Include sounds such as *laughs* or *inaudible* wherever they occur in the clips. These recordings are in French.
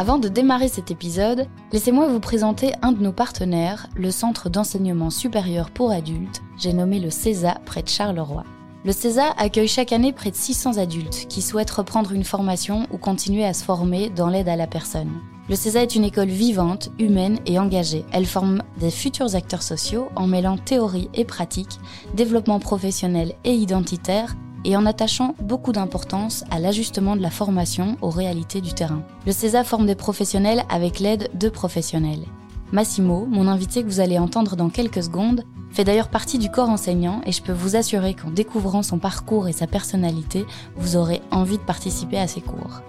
Avant de démarrer cet épisode, laissez-moi vous présenter un de nos partenaires, le Centre d'enseignement supérieur pour adultes, j'ai nommé le CESA près de Charleroi. Le CESA accueille chaque année près de 600 adultes qui souhaitent reprendre une formation ou continuer à se former dans l'aide à la personne. Le CESA est une école vivante, humaine et engagée. Elle forme des futurs acteurs sociaux en mêlant théorie et pratique, développement professionnel et identitaire, et en attachant beaucoup d'importance à l'ajustement de la formation aux réalités du terrain. Le CESA forme des professionnels avec l'aide de professionnels. Massimo, mon invité que vous allez entendre dans quelques secondes, fait d'ailleurs partie du corps enseignant et je peux vous assurer qu'en découvrant son parcours et sa personnalité, vous aurez envie de participer à ses cours.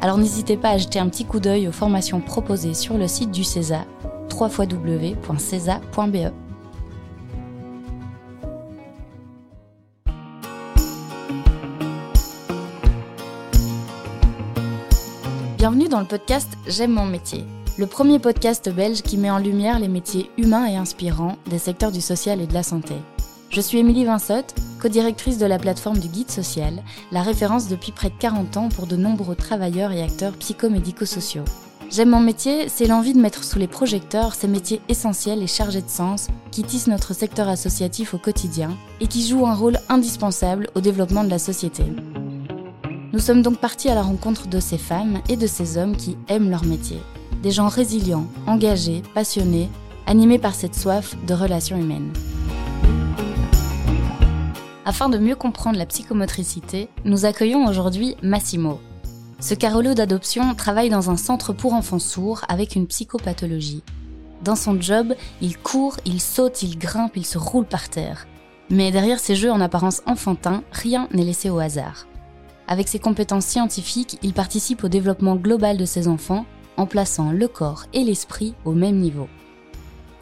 Alors n'hésitez pas à jeter un petit coup d'œil aux formations proposées sur le site du CESA, www.cesa.be. Bienvenue dans le podcast J'aime mon métier le premier podcast belge qui met en lumière les métiers humains et inspirants des secteurs du social et de la santé. Je suis Émilie Vinsotte, co-directrice de la plateforme du Guide Social, la référence depuis près de 40 ans pour de nombreux travailleurs et acteurs psychomédico-sociaux. J'aime mon métier, c'est l'envie de mettre sous les projecteurs ces métiers essentiels et chargés de sens qui tissent notre secteur associatif au quotidien et qui jouent un rôle indispensable au développement de la société. Nous sommes donc partis à la rencontre de ces femmes et de ces hommes qui aiment leur métier des gens résilients, engagés, passionnés, animés par cette soif de relations humaines. Afin de mieux comprendre la psychomotricité, nous accueillons aujourd'hui Massimo. Ce carolo d'adoption travaille dans un centre pour enfants sourds avec une psychopathologie. Dans son job, il court, il saute, il grimpe, il se roule par terre. Mais derrière ces jeux en apparence enfantins, rien n'est laissé au hasard. Avec ses compétences scientifiques, il participe au développement global de ses enfants en plaçant le corps et l'esprit au même niveau.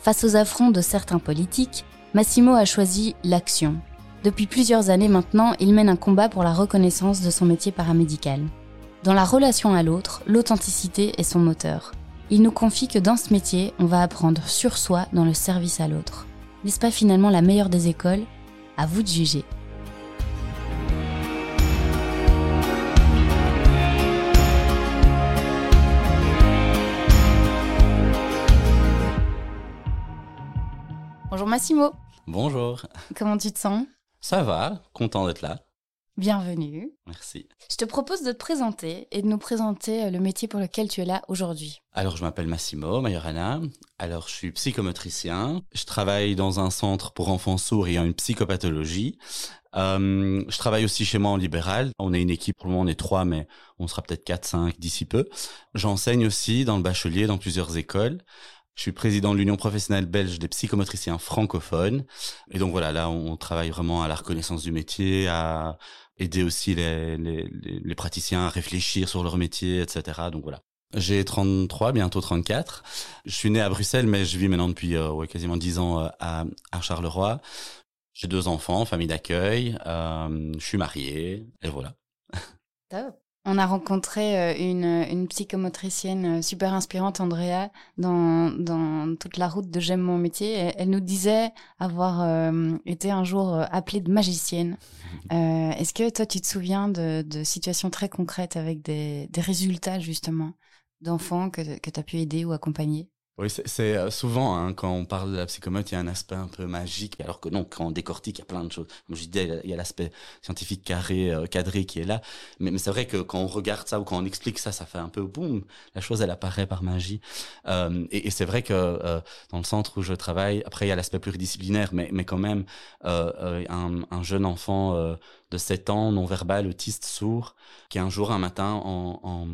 Face aux affronts de certains politiques, Massimo a choisi l'action. Depuis plusieurs années maintenant, il mène un combat pour la reconnaissance de son métier paramédical. Dans la relation à l'autre, l'authenticité est son moteur. Il nous confie que dans ce métier, on va apprendre sur soi dans le service à l'autre. N'est-ce pas finalement la meilleure des écoles? À vous de juger. Bonjour Massimo. Bonjour. Comment tu te sens? Ça va, content d'être là. Bienvenue. Merci. Je te propose de te présenter et de nous présenter euh, le métier pour lequel tu es là aujourd'hui. Alors, je m'appelle Massimo Majorana. Alors, je suis psychomotricien. Je travaille dans un centre pour enfants sourds ayant une psychopathologie. Euh, je travaille aussi chez moi en libéral. On est une équipe, pour le moment on est trois, mais on sera peut-être quatre, cinq d'ici peu. J'enseigne aussi dans le bachelier dans plusieurs écoles. Je suis président de l'Union professionnelle belge des psychomotriciens francophones. Et donc voilà, là, on travaille vraiment à la reconnaissance du métier, à aider aussi les, les, les praticiens à réfléchir sur leur métier, etc. Donc voilà. J'ai 33, bientôt 34. Je suis né à Bruxelles, mais je vis maintenant depuis euh, ouais, quasiment 10 ans euh, à, à Charleroi. J'ai deux enfants, famille d'accueil. Euh, je suis marié, et voilà. Top. On a rencontré euh, une, une, psychomotricienne euh, super inspirante, Andrea, dans, dans toute la route de J'aime mon métier. Elle, nous disait avoir euh, été un jour appelée de magicienne. *laughs* Est-ce que toi, tu te souviens de, de situations très concrètes avec des, des résultats, justement, d'enfants que, que tu as pu aider ou accompagner? Oui, c'est euh, souvent, hein, quand on parle de la psychomote, il y a un aspect un peu magique, alors que non, quand on décortique, il y a plein de choses. Comme je disais, il y a l'aspect scientifique carré, euh, cadré qui est là. Mais, mais c'est vrai que quand on regarde ça ou quand on explique ça, ça fait un peu boum, la chose, elle apparaît par magie. Euh, et, et c'est vrai que euh, dans le centre où je travaille, après, il y a l'aspect pluridisciplinaire, mais, mais quand même, un, un, jeune enfant de 7 ans, non-verbal, autiste, sourd, qui un jour, un matin, en, en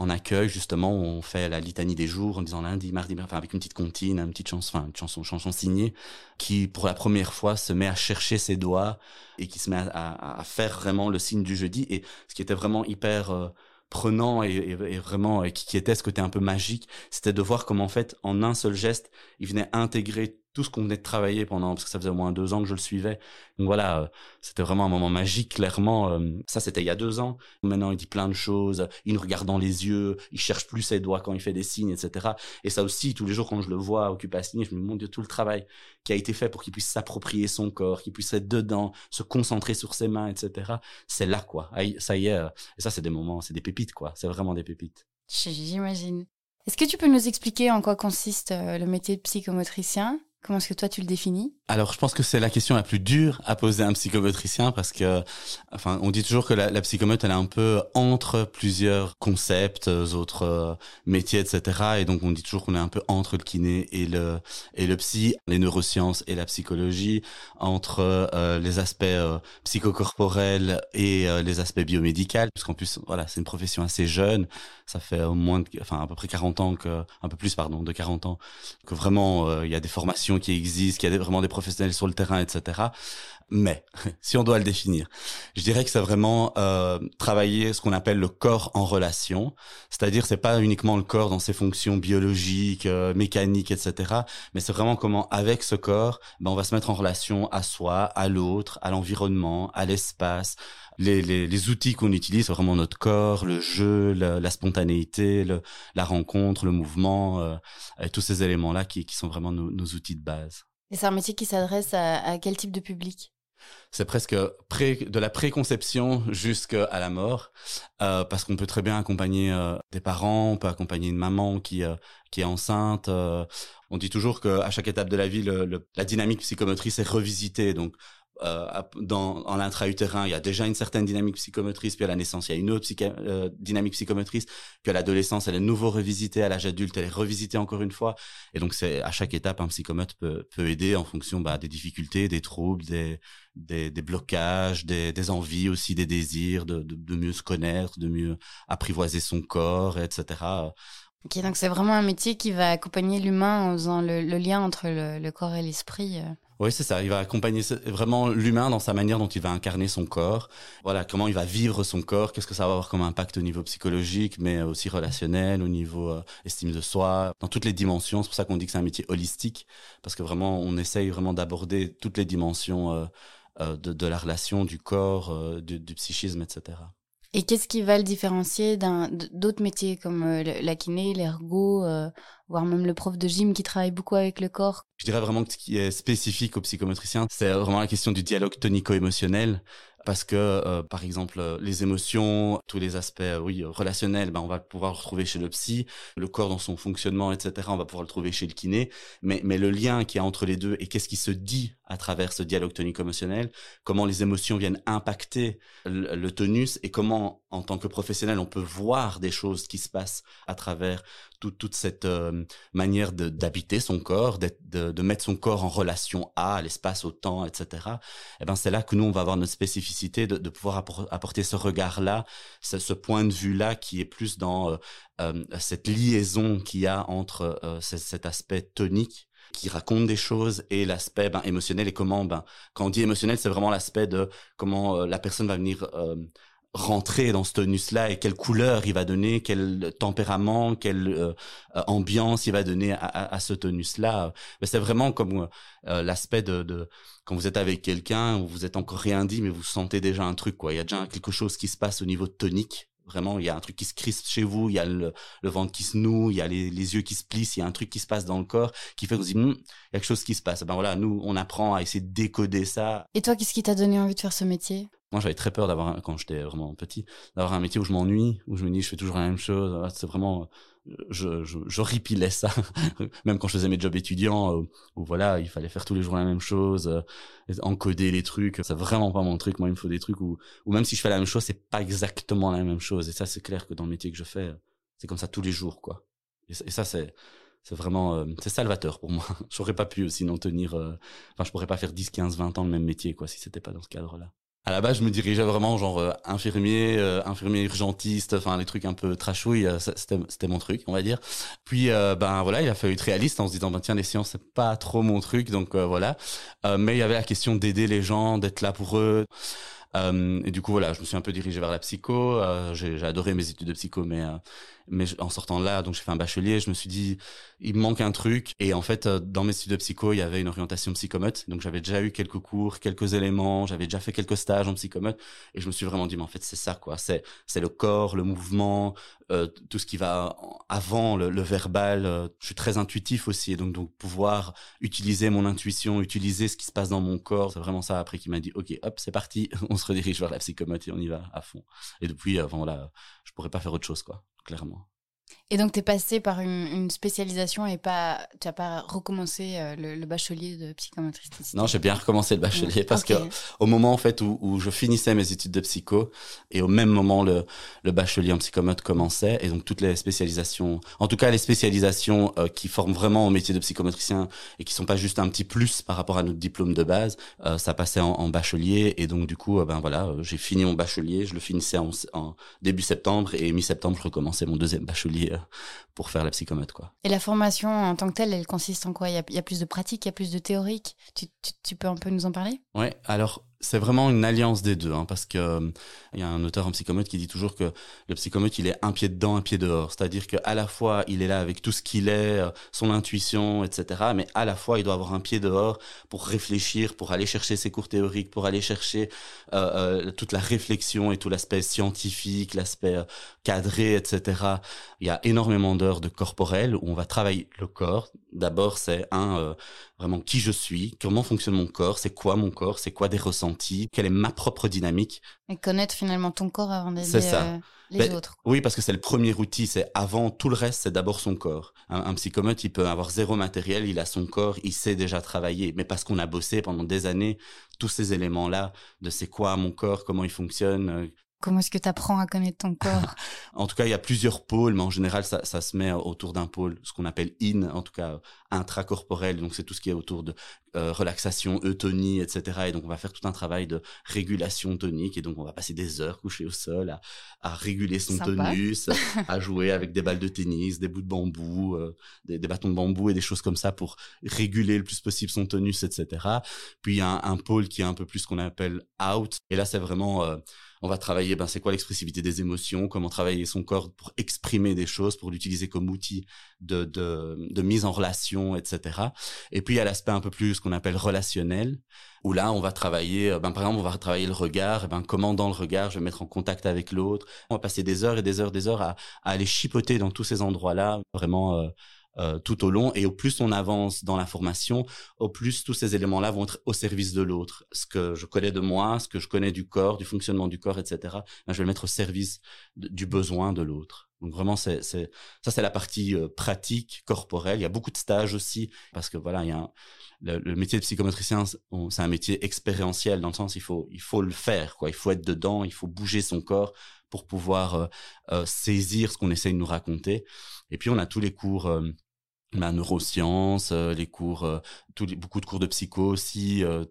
en accueil justement on fait la litanie des jours en disant lundi, mardi, enfin avec une petite comptine, une petite chanson, enfin une chanson, chanson signée, qui pour la première fois se met à chercher ses doigts et qui se met à, faire vraiment le signe du jeudi. Et ce qui était vraiment hyper euh, prenant et, vraiment qui, qui, était ce côté un peu magique, c'était de voir comment en fait en un seul geste il venait intégrer tout ce qu'on venait de travailler pendant, parce que ça faisait au moins deux ans que je le suivais. Donc voilà, euh, c'était vraiment un moment magique, clairement. Euh, ça, c'était il y a deux ans. Maintenant, il dit plein de choses. Il nous regarde dans les yeux. Il cherche plus ses doigts quand il fait des signes, etc. Et ça aussi, tous les jours, quand je le vois occuper à signer, je me dis, mon Dieu, tout le travail qui a été fait pour qu'il puisse s'approprier son corps, qu'il puisse être dedans, se concentrer sur ses mains, etc. C'est là, quoi. Ça y est. Euh, et ça, c'est des moments, c'est des pépites, quoi. C'est vraiment des pépites. J'imagine. Est-ce que tu peux nous expliquer en quoi consiste le métier de psychomotricien? Comment est-ce que toi tu le définis? Alors, je pense que c'est la question la plus dure à poser à un psychomotricien parce que, enfin, on dit toujours que la, la psychomote elle est un peu entre plusieurs concepts, euh, autres euh, métiers, etc. Et donc, on dit toujours qu'on est un peu entre le kiné et le et le psy, les neurosciences et la psychologie, entre euh, les aspects psychocorporels et les aspects biomédicaux, puisqu'en plus, voilà, c'est une profession assez jeune. Ça fait au moins, enfin, à peu près 40 ans que, un peu plus, pardon, de 40 ans que vraiment il y a des formations qui existent, qu'il y a vraiment des professionnels sur le terrain, etc. Mais *laughs* si on doit le définir, je dirais que c'est vraiment euh, travailler ce qu'on appelle le corps en relation, c'est-à-dire c'est pas uniquement le corps dans ses fonctions biologiques, euh, mécaniques, etc. Mais c'est vraiment comment avec ce corps, ben, on va se mettre en relation à soi, à l'autre, à l'environnement, à l'espace. Les, outils qu'on utilise, c'est vraiment notre corps, le jeu, la, spontanéité, la rencontre, le mouvement, euh, tous ces éléments-là qui, sont vraiment nos outils de base. Et c'est un métier qui s'adresse à, à quel type de public? C'est presque de la préconception jusqu'à la mort, euh, parce qu'on peut très bien accompagner euh, des parents, on peut accompagner une maman qui euh, est enceinte. On dit toujours qu'à chaque étape de la vie, la dynamique psychomotrice est revisitée. Donc euh, dans l'intra-utérin, il y a déjà une certaine dynamique psychomotrice, puis à la naissance, il y a une autre euh, dynamique psychomotrice, puis à l'adolescence, elle est nouveau revisitée, à l'âge adulte, elle est revisitée encore une fois. Et donc, c'est à chaque étape, un psychomote peut, peut aider en fonction bah, des difficultés, des troubles, des, des, blocages, des, envies aussi, des désirs, de, de, mieux se connaître, de mieux apprivoiser son corps, etc. Ok, donc c'est vraiment un métier qui va accompagner l'humain en faisant le, lien entre le, le corps et l'esprit. Oui, c'est ça. Il va accompagner vraiment l'humain dans sa manière dont il va incarner son corps. Voilà, comment il va vivre son corps, qu'est-ce que ça va avoir comme impact au niveau psychologique, mais aussi relationnel, au niveau euh, estime de soi, dans toutes les dimensions. C'est pour ça qu'on dit que c'est un métier holistique, parce que vraiment, on essaye vraiment d'aborder toutes les dimensions euh, euh de, la relation, du corps, du psychisme, etc. Et qu'est-ce qui va le différencier d'autres métiers comme euh, la kiné, l'ergo, euh, voire même le prof de gym qui travaille beaucoup avec le corps? Je dirais vraiment que ce qui est spécifique au psychomotricien, c'est vraiment la question du dialogue tonico-émotionnel. Parce que euh, par exemple les émotions, tous les aspects oui relationnels, ben on va pouvoir le retrouver chez le psy, le corps dans son fonctionnement, etc. On va pouvoir le trouver chez le kiné, mais mais le lien qui y a entre les deux et qu'est-ce qui se dit à travers ce dialogue tonique-émotionnel, comment les émotions viennent impacter le, tonus et comment, en tant que professionnel, on peut voir des choses qui se passent à travers toute cette euh, manière d'habiter son corps, de, mettre son corps en relation à l'espace, au temps, etc. Et eh ben c'est là que nous on va avoir notre spécificité de, pouvoir apporter ce regard-là, ce, point de vue-là qui est plus dans euh, euh cette liaison qu'il y a entre cet aspect tonique qui raconte des choses et l'aspect ben, émotionnel et comment ben quand on dit émotionnel c'est vraiment l'aspect de comment euh, la personne va venir euh, rentrer dans ce tonus là et quelle couleur il va donner quel tempérament quelle euh, ambiance il va donner à, à, ce tonus là c'est vraiment comme l'aspect de, de, quand vous êtes avec quelqu'un vous êtes encore rien dit mais vous sentez déjà un truc quoi. Il y a déjà quelque chose qui se passe au niveau tonique Vraiment, il y a un truc qui se crispe chez vous, il y a le, ventre qui se noue, il y a les, yeux qui se plissent, il y a un truc qui se passe dans le corps qui fait qu'on se dit, hm, il y a quelque chose qui se passe. Ben voilà, nous, on apprend à essayer de décoder ça. Et toi, qu'est-ce qui t'a donné envie de faire ce métier? Moi, j'avais très peur d'avoir, quand j'étais vraiment petit, d'avoir un métier où je m'ennuie, où je me dis, je fais toujours la même chose. C'est vraiment, je, je, je ripilais ça, *laughs* même quand je faisais mes jobs étudiants, euh, où voilà, il fallait faire tous les jours la même chose, euh, encoder les trucs. C'est vraiment pas mon truc. Moi, il me faut des trucs où, même si je fais la même chose, c'est pas exactement la même chose. Et ça, c'est clair que dans le métier que je fais, c'est comme ça tous les jours, quoi. Et, ça, c'est, c'est vraiment, euh, c'est salvateur pour moi. *laughs* J'aurais pas pu sinon tenir, enfin, je pourrais pas faire 10, 15, 20 ans le même métier, quoi, si c'était pas dans ce cadre-là à la base, je me dirigeais vraiment genre euh, infirmier, euh, infirmier urgentiste, enfin les trucs un peu trashouilles, euh, c'était mon truc, on va dire. Puis ben voilà, il a fallu être réaliste en se disant ben tiens les sciences c'est pas trop mon truc, donc voilà. mais il y avait la question d'aider les gens, d'être là pour eux. et du coup voilà, je me suis un peu dirigé vers la psycho. j'ai adoré mes études de psycho, mais mais en sortant là, donc j'ai fait un bachelier, je me suis dit, il me manque un truc. Et en fait, euh, dans mes études de psycho, il y avait une orientation psychomote. Donc j'avais déjà eu quelques cours, quelques éléments, j'avais déjà fait quelques stages en psychomote. Et je me suis vraiment dit, mais en fait, c'est ça, quoi. C'est, c'est le corps, le mouvement, euh, tout ce qui va avant le, verbal. Euh, je suis très intuitif aussi. Et donc, pouvoir utiliser mon intuition, utiliser ce qui se passe dans mon corps, c'est vraiment ça après qui m'a dit, OK, hop, c'est parti. *laughs* on se redirige vers la psychomote et on y va à fond. Et depuis, avant, là, je pourrais pas faire autre chose, quoi clairement. Et donc, tu es passé par une, spécialisation et pas, tu n'as pas recommencé euh, le, bachelier de psychomotricité Non, j'ai bien recommencé le bachelier parce que au moment en fait où, où, je finissais mes études de psycho et au même moment le, le bachelier en psychomote commençait et donc toutes les spécialisations, en tout cas les spécialisations euh, qui forment vraiment au métier de psychomotricien et qui sont pas juste un petit plus par rapport à notre diplôme de base, euh, ça passait en, en, bachelier et donc du coup, ben voilà, j'ai fini mon bachelier, je le finissais en, en début septembre et mi-septembre je recommençais mon deuxième bachelier pour faire la psychomote. Quoi. Et la formation en tant que telle, elle consiste en quoi? Il y, a, plus de pratique, il y a plus de théorique tu, tu peux un peu nous en parler? Oui, alors c'est vraiment une alliance des deux, hein, parce que euh, y a un auteur en psychomote qui dit toujours que le psychomote il est un pied dedans, un pied dehors, c'est-à-dire qu'à la fois il est là avec tout ce qu'il est, euh, son intuition, etc., mais à la fois il doit avoir un pied dehors pour réfléchir, pour aller chercher ses cours théoriques, pour aller chercher euh, toute la réflexion et tout l'aspect scientifique, l'aspect cadré, etc. Il y a énormément d'heures de corporel où on va travailler le corps. D'abord c'est un vraiment qui je suis, comment fonctionne mon corps, c'est quoi mon corps, c'est quoi des ressentis, quelle est ma propre dynamique. Et connaître finalement ton corps avant d'aider euh, les ben, autres. Oui, parce que c'est le premier outil, c'est avant tout le reste, c'est d'abord son corps. Un, un, psychomote, il peut avoir zéro matériel, il a son corps, il sait déjà travailler, mais parce qu'on a bossé pendant des années tous ces éléments-là, de c'est quoi mon corps, comment il fonctionne, euh, Comment est-ce que tu apprends à connaître ton corps? *laughs* En tout cas, il y a plusieurs pôles, mais en général, ça, ça se met autour d'un pôle, ce qu'on appelle in, en tout cas intracorporel. Donc, c'est tout ce qui est autour de euh, relaxation, eutonie, etc. Et donc, on va faire tout un travail de régulation tonique. Et donc, on va passer des heures couchés au sol à, à réguler son tonus, à *laughs* jouer avec des balles de tennis, des bouts de bambou, euh, des, des, bâtons de bambou et des choses comme ça pour réguler le plus possible son tonus, etc. Puis, il y a un, un pôle qui est un peu plus ce qu'on appelle out. Et là, c'est vraiment... Euh, on va travailler, ben, c'est quoi l'expressivité des émotions, comment travailler son corps pour exprimer des choses, pour l'utiliser comme outil de, de, de, mise en relation, etc. Et puis, il y a l'aspect un peu plus ce qu'on appelle relationnel, où là, on va travailler, ben, par exemple, on va travailler le regard, et ben, comment dans le regard, je vais mettre en contact avec l'autre. On va passer des heures et des heures, des heures à, à aller chipoter dans tous ces endroits-là, vraiment, euh, euh, tout au long. Et au plus on avance dans la formation, au plus tous ces éléments-là vont être au service de l'autre. Ce que je connais de moi, ce que je connais du corps, du fonctionnement du corps, etc. Ben, je vais le mettre au service du besoin de l'autre. Donc vraiment, c'est, c'est ça, c'est la partie euh, pratique, corporelle. Il y a beaucoup de stages aussi, parce que voilà, il y a le, métier de psychomotricien, c'est un métier expérientiel dans le sens il faut il faut le faire, quoi. Il faut être dedans, il faut bouger son corps pour pouvoir euh, saisir ce qu'on essaye de nous raconter. Et puis on a tous les cours euh, la neurosciences, euh, les cours, euh, tous beaucoup de cours de psycho aussi, euh,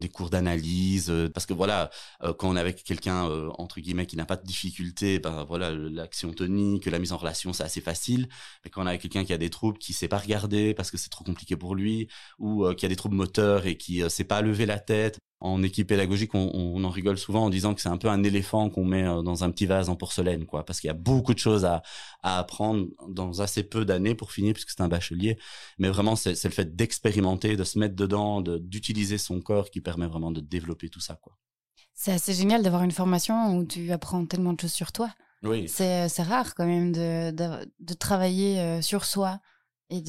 des cours d'analyse, parce que voilà, quand on est avec quelqu'un entre guillemets qui n'a pas de difficulté, ben voilà, l'action tonique, la mise en relation, c'est assez facile. Mais quand on est avec quelqu'un qui a des troubles, qui sait pas regarder parce que c'est trop compliqué pour lui, ou qui a des troubles moteurs et qui sait pas lever la tête, en équipe pédagogique, on, en rigole souvent en disant que c'est un peu un éléphant qu'on met euh, dans un petit vase en porcelaine, quoi, parce qu'il y a beaucoup de choses à, à apprendre dans assez peu d'années pour finir, puisque c'est un bachelier. Mais vraiment, c'est le fait d'expérimenter, de se mettre dedans, d'utiliser son corps qui permet vraiment de développer tout ça, quoi. C'est assez génial d'avoir une formation où tu apprends tellement de choses sur toi. Oui. C'est rare quand même de, de, de travailler euh, sur soi et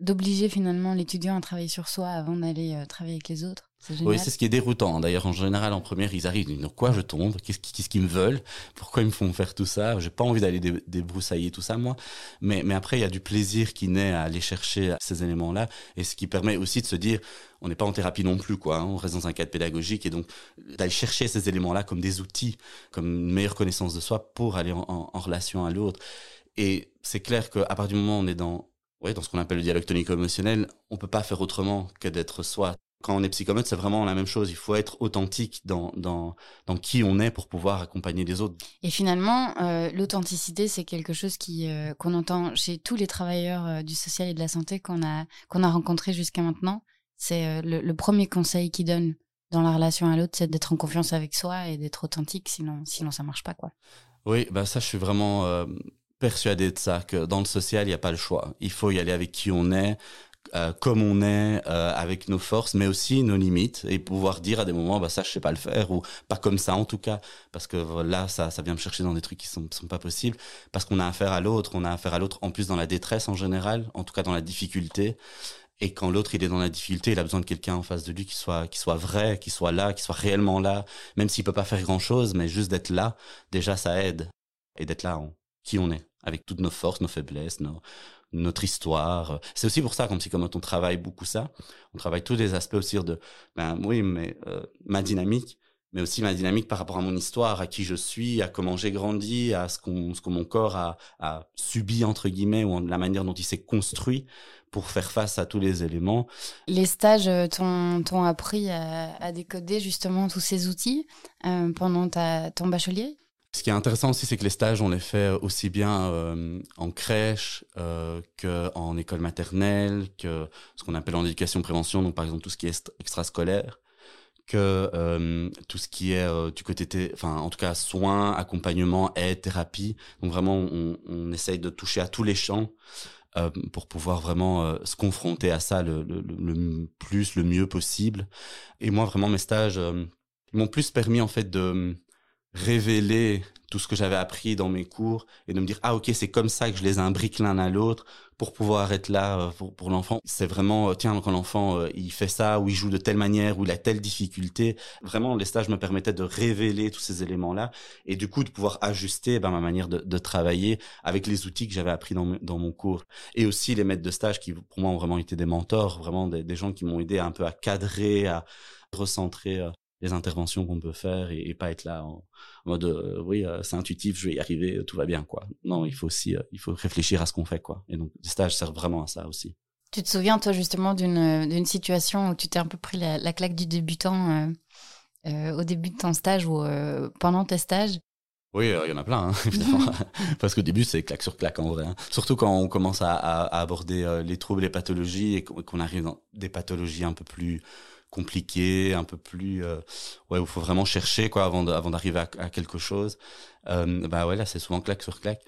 d'obliger finalement l'étudiant à travailler sur soi avant d'aller euh, travailler avec les autres. Oui, c'est ce qui est déroutant. D'ailleurs, en général, en première, ils arrivent, ils disent, quoi je tombe? Qu'est-ce qu'ils me veulent? Pourquoi ils me font faire tout ça? J'ai pas envie d'aller débroussailler tout ça, moi. Mais, mais après, il y a du plaisir qui naît à aller chercher ces éléments-là, et ce qui permet aussi de se dire, on n'est pas en thérapie non plus, quoi. Hein. on reste dans un cadre pédagogique, et donc d'aller chercher ces éléments-là comme des outils, comme une meilleure connaissance de soi pour aller en, en relation à l'autre. Et c'est clair qu'à partir du moment où on est dans oui, dans ce qu'on appelle le dialogue tonico-émotionnel, on peut pas faire autrement que d'être soi. Quand on est psychomote, c'est vraiment la même chose. Il faut être authentique dans, dans, dans qui on est pour pouvoir accompagner les autres. Et finalement, euh, l'authenticité, c'est quelque chose qui euh, qu'on entend chez tous les travailleurs euh, du social et de la santé qu'on a qu'on a rencontrés jusqu'à maintenant. C'est le, le, premier conseil qu'ils donnent dans la relation à l'autre, c'est d'être en confiance avec soi et d'être authentique. Sinon, sinon ça marche pas, quoi. Oui, bah ça, je suis vraiment persuadé de ça, que dans le social, il n'y a pas le choix. Il faut y aller avec qui on est, euh, comme on est, euh, avec nos forces, mais aussi nos limites, et pouvoir dire à des moments, bah ça, je sais pas le faire, ou pas comme ça en tout cas, parce que là, ça, ça vient me chercher dans des trucs qui sont, sont pas possibles, parce qu'on a affaire à l'autre, on a affaire à l'autre en plus dans la détresse en général, en tout cas dans la difficulté. Et quand l'autre il est dans la difficulté, il a besoin de quelqu'un en face de lui qui soit qui soit vrai, qui soit là, qui soit réellement là, même s'il peut pas faire grand chose, mais juste d'être là, déjà ça aide et d'être là qui on est avec toutes nos forces, nos faiblesses, notre histoire. C'est aussi pour ça comme psychomote on travaille beaucoup ça. On travaille tous les aspects aussi de, ben oui, mais euh, ma dynamique, mais aussi ma dynamique par rapport à mon histoire, à qui je suis, à comment j'ai grandi, à ce, qu'on, ce que mon corps a, a subi entre guillemets ou la manière dont il s'est construit pour faire face à tous les éléments. Les stages euh, t'ont, appris à, décoder justement tous ces outils euh, pendant ta, ton bachelier? Ce qui est intéressant aussi, c'est que les stages, on les fait aussi bien euh, en crèche euh, qu'en école maternelle, que ce qu'on appelle en éducation prévention, donc par exemple tout ce qui est extrascolaire, que euh, tout ce qui est du côté, enfin en tout cas soins, accompagnement, aide, thérapie. Donc vraiment, on, essaye de toucher à tous les champs. Euh, pour pouvoir vraiment euh, se confronter à ça le, le, plus, le mieux possible. Et moi, vraiment, mes stages, euh, ils m'ont plus permis en fait de révéler tout ce que j'avais appris dans mes cours et de me dire ah ok c'est comme ça que je les imbrique l'un à l'autre pour pouvoir être là euh, pour, pour l'enfant. C'est vraiment euh, tiens quand l'enfant euh, il fait ça ou il joue de telle manière ou il a telle difficulté vraiment les stages me permettaient de révéler tous ces éléments là et du coup de pouvoir ajuster ben, ma manière de, de, travailler avec les outils que j'avais appris dans, dans mon cours et aussi les maîtres de stage qui pour moi ont vraiment été des mentors vraiment des, des gens qui m'ont aidé un peu à cadrer à recentrer les interventions qu'on peut faire et, pas être là en, mode euh, oui euh, c'est intuitif je vais y arriver tout va bien quoi non il faut aussi euh, il faut réfléchir à ce qu'on fait quoi et donc les stages servent vraiment à ça aussi tu te souviens toi justement d'une d'une situation où tu t'es un peu pris la, claque du débutant au début de ton stage ou pendant tes stages? Oui, il y en a plein, hein, *laughs* évidemment. *laughs* Parce qu'au début, c'est claque sur claque en vrai. Hein. Surtout quand on commence à, à aborder les troubles, les pathologies et qu'on arrive dans des pathologies un peu plus compliqué, un peu plus euh, ouais où faut vraiment chercher quoi avant avant d'arriver à, à, quelque chose. Euh, bah ouais là c'est souvent claque sur claque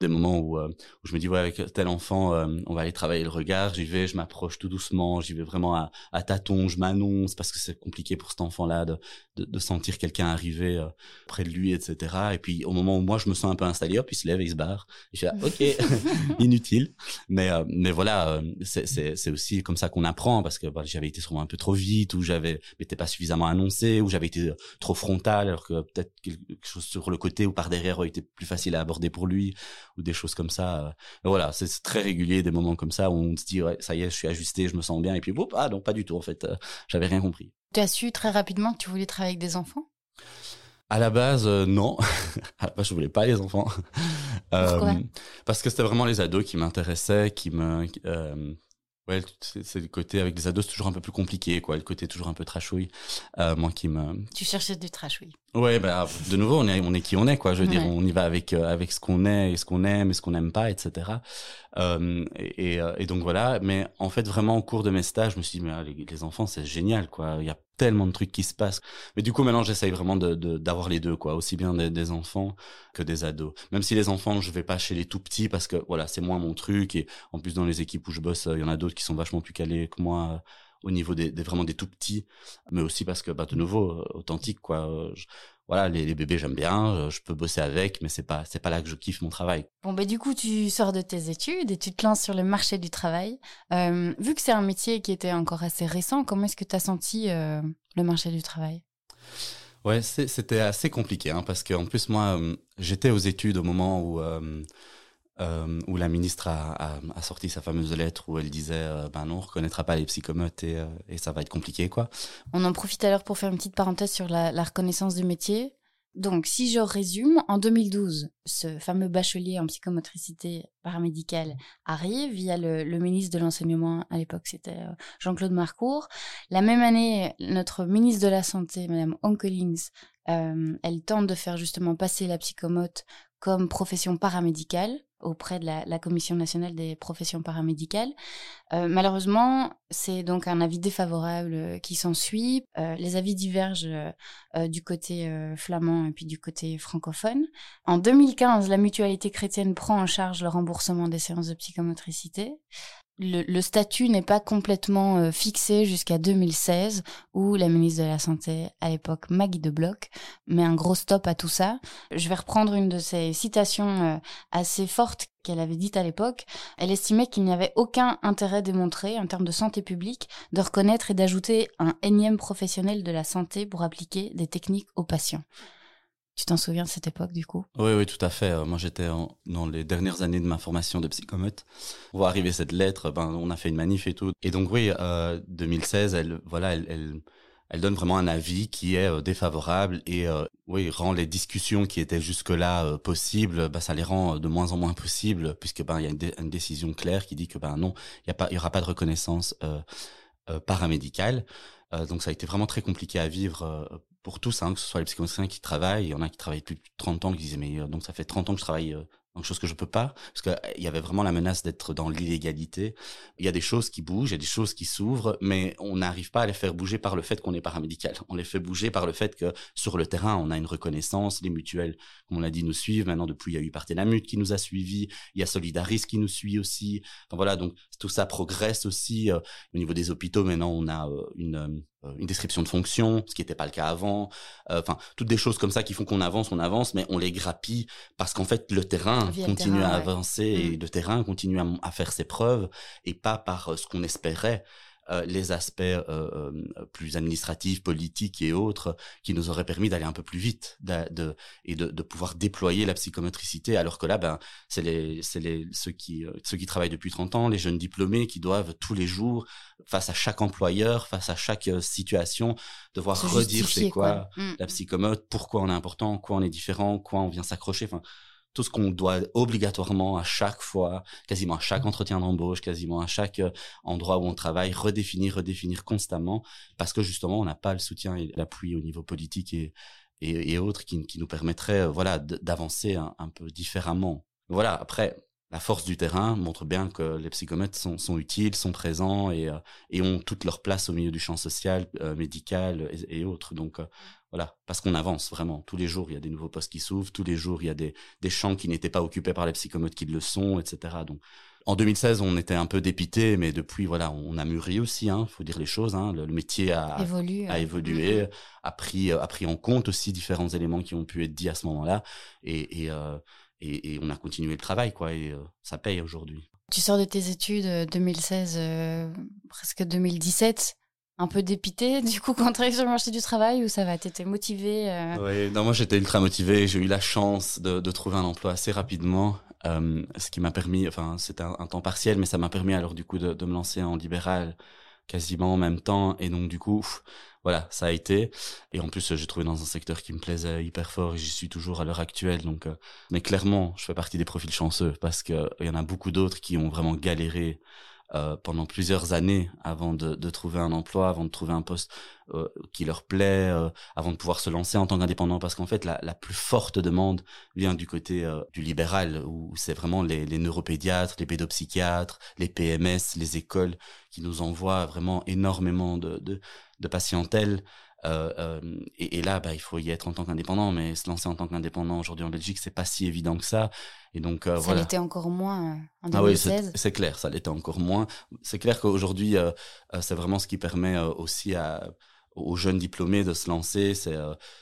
des moments où, euh, où, je me dis ouais avec tel enfant euh, on va aller travailler le regard j'y vais je m'approche tout doucement j'y vais vraiment à, à tâtons je m'annonce parce que c'est compliqué pour cet enfant là de, de, de sentir quelqu'un arriver euh, près de lui etc et puis au moment où moi je me sens un peu installé hop il se lève et il se barre et je suis là ok *laughs* *laughs* inutile. Mais mais voilà c'est c'est aussi comme ça qu'on apprend parce que voilà, j'avais été souvent un peu trop vite ou j'avais m'étais pas suffisamment annoncé ou j'avais été trop frontal alors que peut-être quelque chose sur le côté ou par derrière aurait été plus facile à aborder pour lui ou des choses comme ça. Euh. voilà, c'est très régulier des moments comme ça où on se dit ouais, ça y est, je suis ajusté, je me sens bien et puis boum, ah non, pas du tout en fait, euh, j'avais rien compris. Tu as su très rapidement que tu voulais travailler avec des enfants? À la base, euh, non. *laughs* à la base, je voulais pas les enfants. Pourquoi? Parce que c'était vraiment les ados qui m'intéressaient, qui me, Ouais, c'est le côté avec les ados, c'est toujours un peu plus compliqué, quoi. Le côté toujours un peu trashouille. Euh, moi qui me. Tu cherchais du trashouille. Ouais, bah de nouveau, on est on est qui on est, quoi. Je veux dire, on y va avec euh, avec ce qu'on est et ce qu'on aime et ce qu'on n'aime pas, etc. Euh, et, euh, et, donc voilà. Mais en fait, vraiment au cours de mes stages, je me suis dit, mais ah, les, les enfants, c'est génial, quoi. Il y a tellement de trucs qui se passent. Mais du coup, maintenant, j'essaye vraiment d'avoir les deux, quoi. Aussi bien des, enfants que des ados. Même si les enfants, je vais pas chez les tout petits parce que, voilà, c'est moins mon truc. Et en plus, dans les équipes où je bosse, il y en a d'autres qui sont vachement plus calés que moi euh, au niveau des, vraiment des tout petits. Mais aussi parce que, bah, de nouveau, euh, authentique, quoi. Euh, voilà, les, bébés j'aime bien, je peux bosser avec, mais c'est pas c'est pas là que je kiffe mon travail. Bon bah du coup tu sors de tes études et tu te lances sur le marché du travail. Euh, vu que c'est un métier qui était encore assez récent, comment est-ce que tu as senti euh, le marché du travail? Ouais, c'était assez compliqué hein, parce qu'en plus moi euh, j'étais aux études au moment où euh, où la ministre a, sorti sa fameuse lettre où elle disait euh, ben non on reconnaîtra pas les psychomotes et, euh, et, ça va être compliqué quoi. On en profite alors pour faire une petite parenthèse sur la, reconnaissance du métier. Donc si je résume, en 2012, ce fameux bachelier en psychomotricité paramédicale arrive via le, le ministre de l'enseignement à l'époque c'était euh, Jean-Claude Marcourt. La même année, notre ministre de la santé, Madame Onkelings, elle tente de faire justement passer la psychomote comme profession paramédicale auprès de la, Commission nationale des professions paramédicales. Euh, malheureusement, c'est donc un avis défavorable euh, qui s'ensuit. Euh, les avis divergent du côté flamand et puis du côté francophone. En 2015, la mutualité chrétienne prend en charge le remboursement des séances de psychomotricité le, statut n'est pas complètement fixé jusqu'à 2016, où la ministre de la Santé, à l'époque Maggie de Bloch, met un gros stop à tout ça. Je vais reprendre une de ses citations assez fortes qu'elle avait dites à l'époque. Elle estimait qu'il n'y avait aucun intérêt démontré, en termes de santé publique, de reconnaître et d'ajouter un énième professionnel de la santé pour appliquer des techniques aux patients. Tu t'en souviens de cette époque du coup? Oui, oui, tout à fait. Moi, j'étais dans les dernières années de ma formation de psychomote. On voit arriver cette lettre, ben, on a fait une manif et tout. Et donc, oui, 2016, elle, voilà, elle, elle, donne vraiment un avis qui est défavorable et, oui, rend les discussions qui étaient jusque-là possibles, ben, ça les rend de moins en moins possibles puisque ben, il y a une, décision claire qui dit que ben non, il y a pas, il y aura pas de reconnaissance paramédicale. donc, ça a été vraiment très compliqué à vivre pour tous, hein, que ce soit les psychomotriciens qui travaillent, il y en a qui travaillent plus de 30 ans, qui disaient, mais euh, donc ça fait 30 ans que je travaille euh, quelque chose que je peux pas, parce qu'il euh, y avait vraiment la menace d'être dans l'illégalité. Il y a des choses qui bougent, il y a des choses qui s'ouvrent, mais on n'arrive pas à les faire bouger par le fait qu'on est paramédical. On les fait bouger par le fait que sur le terrain, on a une reconnaissance, les mutuelles, comme on l'a dit, nous suivent. Maintenant, depuis, il y a eu Partenamut qui nous a suivis, il y a Solidaris qui nous suit aussi. Voilà, donc tout ça progresse aussi. au niveau des hôpitaux, maintenant, on a une euh, une description de fonction, ce qui n'était pas le cas avant. Euh, enfin, toutes des choses comme ça qui font qu'on avance, on avance, mais on les grappille parce qu'en fait le terrain continue à avancer et mm. le terrain continue à, à, faire ses preuves et pas par euh, ce qu'on espérait. Euh, les aspects euh, euh, plus administratifs, politiques et autres, qui nous auraient permis d'aller un peu plus vite de, et de, de, pouvoir déployer la psychomotricité, alors que là, ben, c'est les, c'est les, ceux qui, ceux qui travaillent depuis 30 ans, les jeunes diplômés qui doivent tous les jours, face à chaque employeur, face à chaque situation, devoir redire c'est quoi, mmh, la mmh. psychomote, pourquoi on est important, quoi on est différent, quoi on vient s'accrocher. Enfin, tout ce qu'on doit obligatoirement à chaque fois, quasiment à chaque entretien d'embauche, quasiment à chaque euh, endroit où on travaille, redéfinir, redéfinir constamment, parce que justement, on n'a pas le soutien et l'appui au niveau politique et, et, autres qui, qui, nous permettraient euh, voilà, d'avancer un, peu différemment. Voilà, après, la force du terrain montre bien que les psychomètres sont, utiles, sont présents et, euh, et, ont toute leur place au milieu du champ social, médical et, autres. Donc, voilà, parce qu'on avance vraiment. Tous les jours, il y a des nouveaux postes qui s'ouvrent. Tous les jours, il y a des, des champs qui n'étaient pas occupés par les psychomotes qui le sont, etc. Donc, en 2016, on était un peu dépité, mais depuis, voilà, on a mûri aussi. Hein, faut dire les choses. Hein, le, métier a, a évolué, mm-hmm. a pris, a pris en compte aussi différents éléments qui ont pu être dits à ce moment-là, et, et, euh, et, et, on a continué le travail, quoi. Et euh, ça paye aujourd'hui. Tu sors de tes études 2016, euh, presque 2017 un peu dépité *laughs* du coup quand tu sur le marché du travail ou ça va T'étais motivé euh? Oui, non, moi j'étais ultra motivé. J'ai eu la chance de, trouver un emploi assez rapidement, euh, ce qui m'a permis, enfin c'était un, temps partiel, mais ça m'a permis alors du coup de, me lancer en libéral quasiment en même temps et donc du coup voilà ça a été et en plus j'ai trouvé dans un secteur qui me plaisait hyper fort et j'y suis toujours à l'heure actuelle donc euh, mais clairement je fais partie des profils chanceux parce que il y en a beaucoup d'autres qui ont vraiment galéré euh, pendant plusieurs années avant de, trouver un emploi, avant de trouver un poste euh, qui leur plaît, euh, avant de pouvoir se lancer en tant qu'indépendant. Parce qu'en fait, la, plus forte demande vient du côté du libéral, où c'est vraiment les, les, neuropédiatres, les pédopsychiatres, les PMS, les écoles qui nous envoient vraiment énormément de, de, de patientèle. Euh, euh, et, et, là, bah, il faut y être en tant qu'indépendant, mais se lancer en tant qu'indépendant aujourd'hui en Belgique, c'est pas si évident que ça. Et donc, euh, ça l'était encore moins en 2016. Ah oui, c'est clair, ça l'était encore moins. C'est clair qu'aujourd'hui, c'est vraiment ce qui permet aussi à aux jeunes diplômés de se lancer, c'est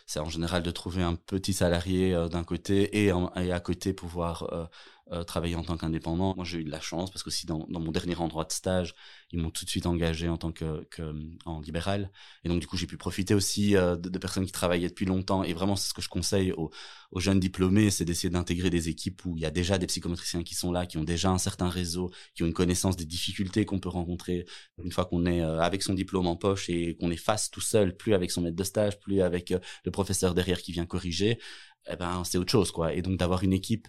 c'est en général de trouver un petit salarié d'un côté et, et, à côté pouvoir euh, travailler en tant qu'indépendant. Moi, j'ai eu de la chance parce que aussi dans, mon dernier endroit de stage, ils m'ont tout de suite engagé en tant que, libéral. Et donc, du coup, j'ai pu profiter aussi euh, de, personnes qui travaillaient depuis longtemps. Et vraiment, c'est ce que je conseille aux, jeunes diplômés, c'est d'essayer d'intégrer des équipes où il y a déjà des psychomotriciens qui sont là, qui ont déjà un certain réseau, qui ont une connaissance des difficultés qu'on peut rencontrer une fois qu'on est euh, avec son diplôme en poche et qu'on est face tout seul, plus avec son maître de stage, plus avec le professeur derrière qui vient corriger eh ben c'est autre chose quoi. Et donc d'avoir une équipe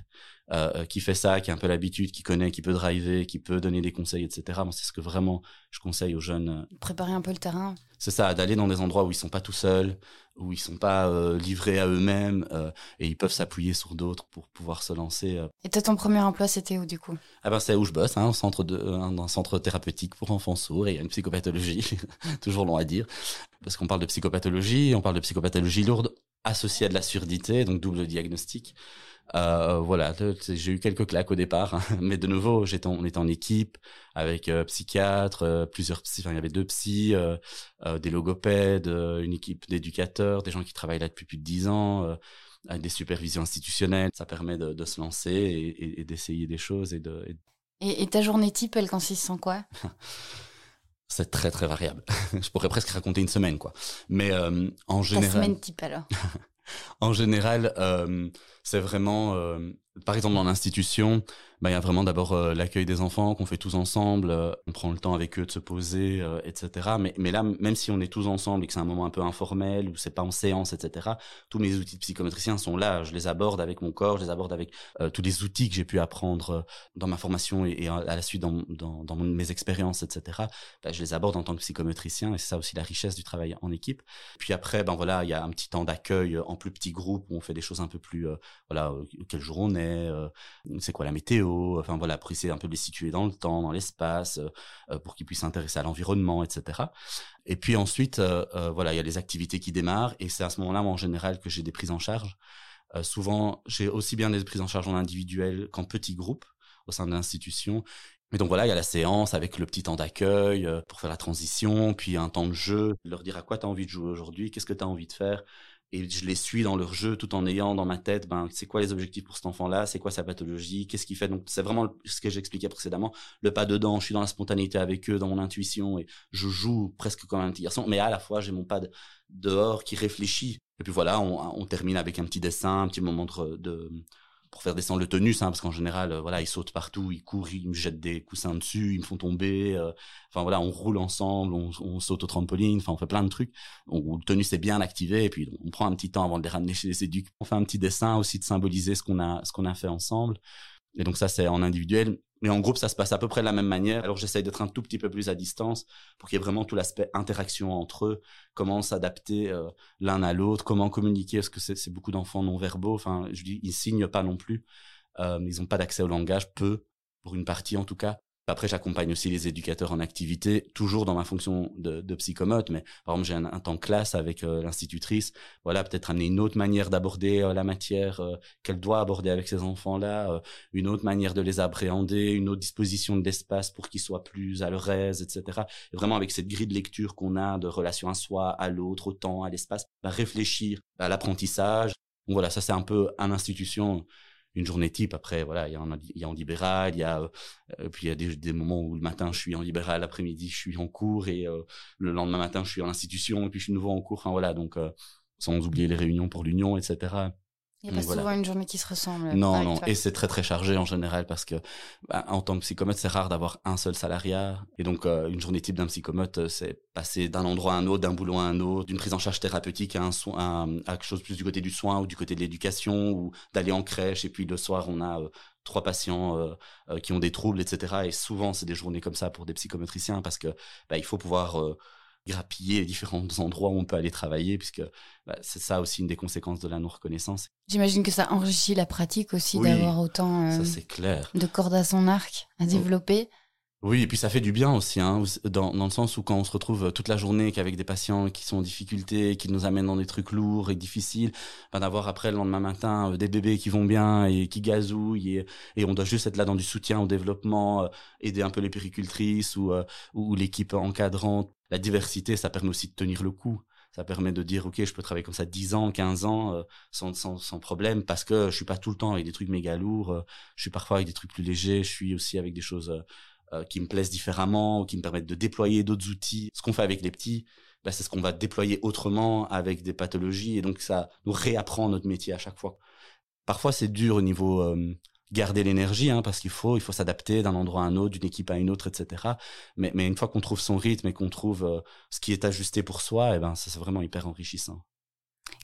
euh, qui fait ça qui a un peu l'habitude qui connaît qui peut driver qui peut donner des conseils etc moi c'est ce que vraiment je conseille aux jeunes euh. préparer un peu le terrain. C'est ça d'aller dans des endroits où ils sont pas tout seuls où ils sont pas euh, livrés à eux-mêmes euh, et ils peuvent s'appuyer sur d'autres pour pouvoir se lancer et toi ton premier emploi c'était où du coup? Ah ben c'est où je bosse hein, centre de un, centre thérapeutique pour enfants sourds et il y a une psychopathologie *laughs* toujours long à dire parce qu'on parle de psychopathologie on parle de psychopathologie lourde associé à de la surdité, donc double diagnostic. Euh, voilà, j'ai eu quelques claques au départ, hein. *laughs* mais de nouveau, j'étais, on était en équipe avec euh, psychiatres, euh, plusieurs psy, enfin il y avait deux psys, euh, des logopèdes, une équipe d'éducateurs, des gens qui travaillent là depuis plus de dix ans, avec des supervisions institutionnelles. Ça permet de, de se lancer et, et, d'essayer des choses et de. Et, et ta journée type, elle consiste en quoi? *laughs* c'est très très variable. *laughs* je pourrais presque raconter une semaine quoi. Mais euh, en général. Semaine type alors. *laughs* En général, euh, c'est vraiment, euh, par exemple dans l'institution, bah, y a vraiment d'abord euh, l'accueil des enfants qu'on fait tous ensemble, euh, on prend le temps avec eux de se poser, euh, etc. Mais, là, même si on est tous ensemble et que c'est un moment un peu informel ou c'est pas en séance, etc. Tous mes outils de psychométricien sont là. Je les aborde avec mon corps, je les aborde avec tous les outils que j'ai pu apprendre dans ma formation et, à la suite dans, dans, dans mes expériences, etc. Bah, je les aborde en tant que psychométricien et c'est ça aussi la richesse du travail en équipe. Puis après, ben voilà, il y a un petit temps d'accueil en plus petit groupe où on fait des choses un peu plus, voilà, quel jour on est, c'est quoi la météo enfin voilà, pour essayer un peu de les situer dans le temps, dans l'espace, euh, euh, pour qu'ils puissent s'intéresser à l'environnement, etc. Et puis ensuite, euh, voilà, il y a les activités qui démarrent, et c'est à ce moment-là, en général, que j'ai des prises en charge. souvent, j'ai aussi bien des prises en charge en individuel qu'en petits groupes au sein de l'institution. Mais donc voilà, il y a la séance avec le petit temps d'accueil pour faire la transition, puis un temps de jeu, leur dire à quoi tu as envie de jouer aujourd'hui, qu'est-ce que tu as envie de faire, et je les suis dans leur jeu tout en ayant dans ma tête ben c'est quoi les objectifs pour cet enfant là c'est quoi sa pathologie? Qu'est-ce qu'il fait? Donc c'est vraiment ce que j'expliquais précédemment. Le pas dedans je suis dans la spontanéité avec eux dans mon intuition et je joue presque comme un petit garçon mais à la fois j'ai mon pas dehors qui réfléchit. Et puis voilà on, on, termine avec un petit dessin un petit moment de pour faire descendre le tonus, hein, parce qu'en général, euh, voilà, ils sautent partout, ils courent, ils me jettent des coussins dessus, ils me font tomber. Euh, enfin voilà, on roule ensemble, on, saute au trampoline, enfin on fait plein de trucs. On, le tonus est bien activé, et puis on prend un petit temps avant de les ramener chez les éducs. On fait un petit dessin aussi de symboliser ce qu'on a, ce qu'on a fait ensemble. Et donc ça, c'est en individuel. Mais en groupe, ça se passe à peu près de la même manière. Alors j'essaye d'être un tout petit peu plus à distance pour qu'il y ait vraiment tout l'aspect interaction entre eux, comment s'adapter euh, l'un à l'autre, comment communiquer, parce que c'est beaucoup d'enfants non verbaux. Enfin, je dis, ils signent pas non plus. Euh, ils n'ont pas d'accès au langage, peu, pour une partie en tout cas. Après, j'accompagne aussi les éducateurs en activité, toujours dans ma fonction de, psychomote, mais par exemple, j'ai un, temps classe avec euh, l'institutrice. Voilà, peut-être amener une autre manière d'aborder euh, la matière euh, qu'elle doit aborder avec ces enfants-là, une autre manière de les appréhender, une autre disposition de l'espace pour qu'ils soient plus à leur aise, etc. Et vraiment, avec cette grille de lecture qu'on a de relation à soi, à l'autre, au temps, à l'espace, bah, réfléchir à l'apprentissage. Voilà, ça c'est un peu à l'institution une journée type. Après, voilà, il y a en, il y a en libéral, il y a, euh, puis il y a des, des, moments où le matin je suis en libéral, l'après-midi je suis en cours et euh, le lendemain matin je suis en institution et puis je suis nouveau en cours. Enfin voilà, donc euh, sans oublier les réunions pour l'union, etc. Il n'y a pas souvent une journée qui se ressemble. Non, non, et c'est très très chargé en général parce que bah, en tant que psychomote, c'est rare d'avoir un seul salariat. Et donc euh, une journée type d'un psychomote, euh, c'est passer d'un endroit à un autre, d'un boulot à un autre, d'une prise en charge thérapeutique à un soin, à, quelque chose plus du côté du soin ou du côté de l'éducation ou d'aller en crèche. Et puis le soir, on a euh, trois patients qui ont des troubles, etc. Et souvent, c'est des journées comme ça pour des psychomotriciens parce que bah, il faut pouvoir grappiller les différents endroits où on peut aller travailler, puisque bah, c'est ça aussi une des conséquences de la non-reconnaissance. J'imagine que ça enrichit la pratique aussi d'avoir autant euh, clair. de cordes à son arc à développer. Oui, et puis ça fait du bien aussi, hein, dans, dans le sens où quand on se retrouve euh, toute la journée qu'avec des patients qui sont en difficulté, qui nous amènent dans des trucs lourds et difficiles, ben d'avoir après le lendemain matin euh, des bébés qui vont bien et qui gazouillent et, et, on doit juste être là dans du soutien au développement, aider un peu les péricultrices ou, ou l'équipe encadrante la diversité, ça permet aussi de tenir le coup. Ça permet de dire, OK, je peux travailler comme ça 10 ans, 15 ans, euh, sans, sans, sans, problème, parce que je suis pas tout le temps avec des trucs méga lourds. Euh, je suis parfois avec des trucs plus légers. Je suis aussi avec des choses euh, qui me plaisent différemment, ou qui me permettent de déployer d'autres outils. Ce qu'on fait avec les petits, bah, c'est ce qu'on va déployer autrement avec des pathologies. Et donc, ça nous réapprend notre métier à chaque fois. Parfois, c'est dur au niveau garder l'énergie, hein, parce qu'il faut, il faut s'adapter d'un endroit à un autre, d'une équipe à une autre, etc. Mais, une fois qu'on trouve son rythme et qu'on trouve euh, ce qui est ajusté pour soi, eh ben, ça c'est vraiment hyper enrichissant.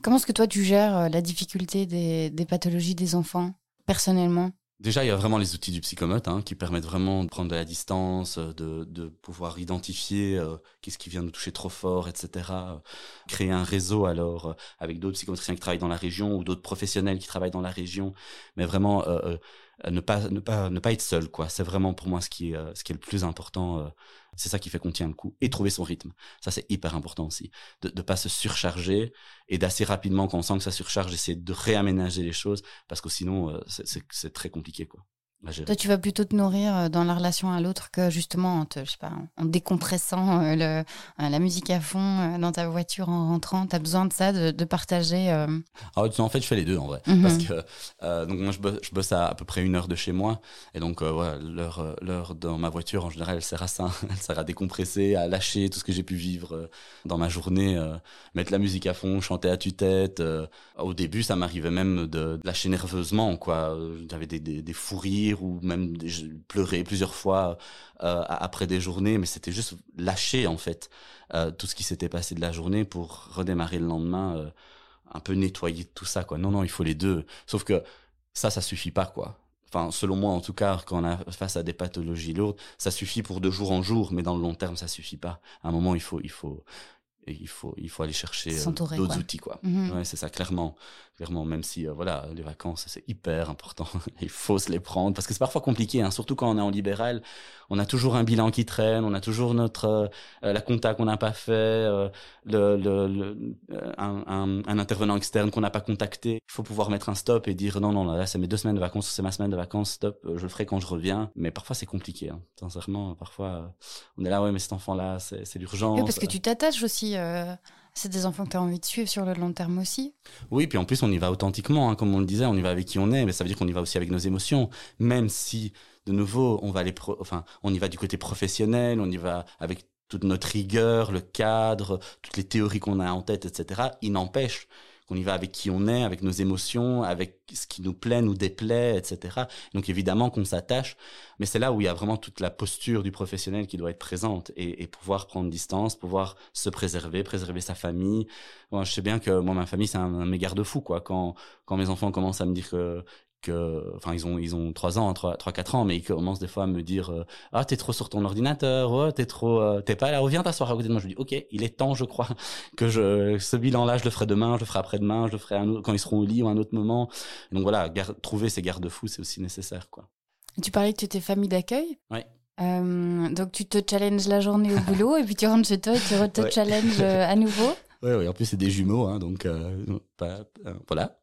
Comment est-ce que toi tu gères euh, la difficulté des pathologies des enfants personnellement? Déjà, il y a vraiment les outils du psychomote hein, qui permettent vraiment de prendre de la distance, euh, de, de pouvoir identifier euh, qu'est-ce qui vient nous toucher trop fort, etc. Créer un réseau alors euh, avec d'autres psychomotriciens qui travaillent dans la région ou d'autres professionnels qui travaillent dans la région, mais vraiment euh, ne pas ne pas ne pas être seul quoi. C'est vraiment pour moi ce qui est ce qui est le plus important c'est ça qui fait qu'on tient le coup et trouver son rythme. Ça, c'est hyper important aussi. De ne pas se surcharger et d'assez rapidement, quand on sent que ça surcharge, essayer de réaménager les choses parce que sinon, euh, c'est très compliqué, quoi. Toi, tu vas plutôt te nourrir euh, dans la relation à l'autre que justement en, te, je sais pas, en décompressant euh, le, euh, la musique à fond dans ta voiture en rentrant. Tu as besoin de ça, de, partager ah, En fait, je fais les deux en vrai. Mhm. Parce que donc moi, je bosse, à à peu près une heure de chez moi. Et donc, voilà, l'heure dans ma voiture, en général, elle sert à ça. *laughs* Elle sert à décompresser, à lâcher tout ce que j'ai pu vivre dans ma journée. mettre la musique à fond, chanter à tue-tête. au début, ça m'arrivait même de, lâcher nerveusement. quoi. J'avais des, des, des fous rires ou même pleurer plusieurs fois euh, après des journées, mais c'était juste lâcher en fait euh, tout ce qui s'était passé de la journée pour redémarrer le lendemain, euh, un peu nettoyer tout ça quoi. Non non, il faut les deux. Sauf que ça, ça suffit pas quoi. Enfin, selon moi, en tout cas, quand on a face à des pathologies lourdes, ça suffit pour de jour en jour, mais dans le long terme, ça suffit pas. À un moment, il faut, il faut, il faut il faut aller chercher d'autres outils quoi mhm. ouais c'est ça clairement clairement, même si euh, voilà, les vacances c'est hyper important, *laughs* il faut se les prendre parce que c'est parfois compliqué, hein, surtout quand on est en libéral, on a toujours un bilan qui traîne, on a toujours notre euh, euh, la compta qu'on n'a pas fait, le, un, intervenant externe qu'on n'a pas contacté. Il faut pouvoir mettre un stop et dire non non là c'est mes deux semaines de vacances, c'est ma semaine de vacances, stop, je le ferai quand je reviens. Mais parfois c'est compliqué, hein. sincèrement, parfois on est là ouais mais cet enfant là c'est l'urgence. Oui, parce que tu t'attaches aussi. C'est des enfants que tu as envie de suivre sur le long terme aussi. Oui, puis en plus, on y va authentiquement, hein, comme on le disait, on y va avec qui on est, mais ça veut dire qu'on y va aussi avec nos émotions, même si, de nouveau, on va on y va du côté professionnel, on y va avec toute notre rigueur, le cadre, toutes les théories qu'on a en tête, etc. Il n'empêche qu'on y va avec qui on est, avec nos émotions, avec ce qui nous plaît, nous déplaît, etc. Donc évidemment qu'on s'attache, mais c'est là où il y a vraiment toute la posture du professionnel qui doit être présente et, pouvoir prendre distance, pouvoir se préserver, préserver sa famille. Je sais bien que moi ma famille c'est un, un mes garde-fous quoi. Quand quand mes enfants commencent à me dire que que enfin ils ont ils ont trois ans trois trois quatre ans mais ils commencent des fois à me dire euh, ah t'es trop sur ton ordinateur oh, t'es trop euh, t'es pas là reviens t'asseoir à côté de moi. Je dis ok il est temps je crois *laughs* que je ce bilan là je le ferai demain je le ferai après demain je le ferai quand ils seront au lit ou à un autre moment. Donc voilà trouver ces garde-fous c'est aussi nécessaire quoi. Tu parlais que tu étais famille d'accueil. Oui euh, donc tu te challenges la journée au boulot et puis tu rentres chez toi et tu te challenges euh, à nouveau *laughs* oui, oui, en plus c'est des jumeaux, hein, donc euh, euh, voilà.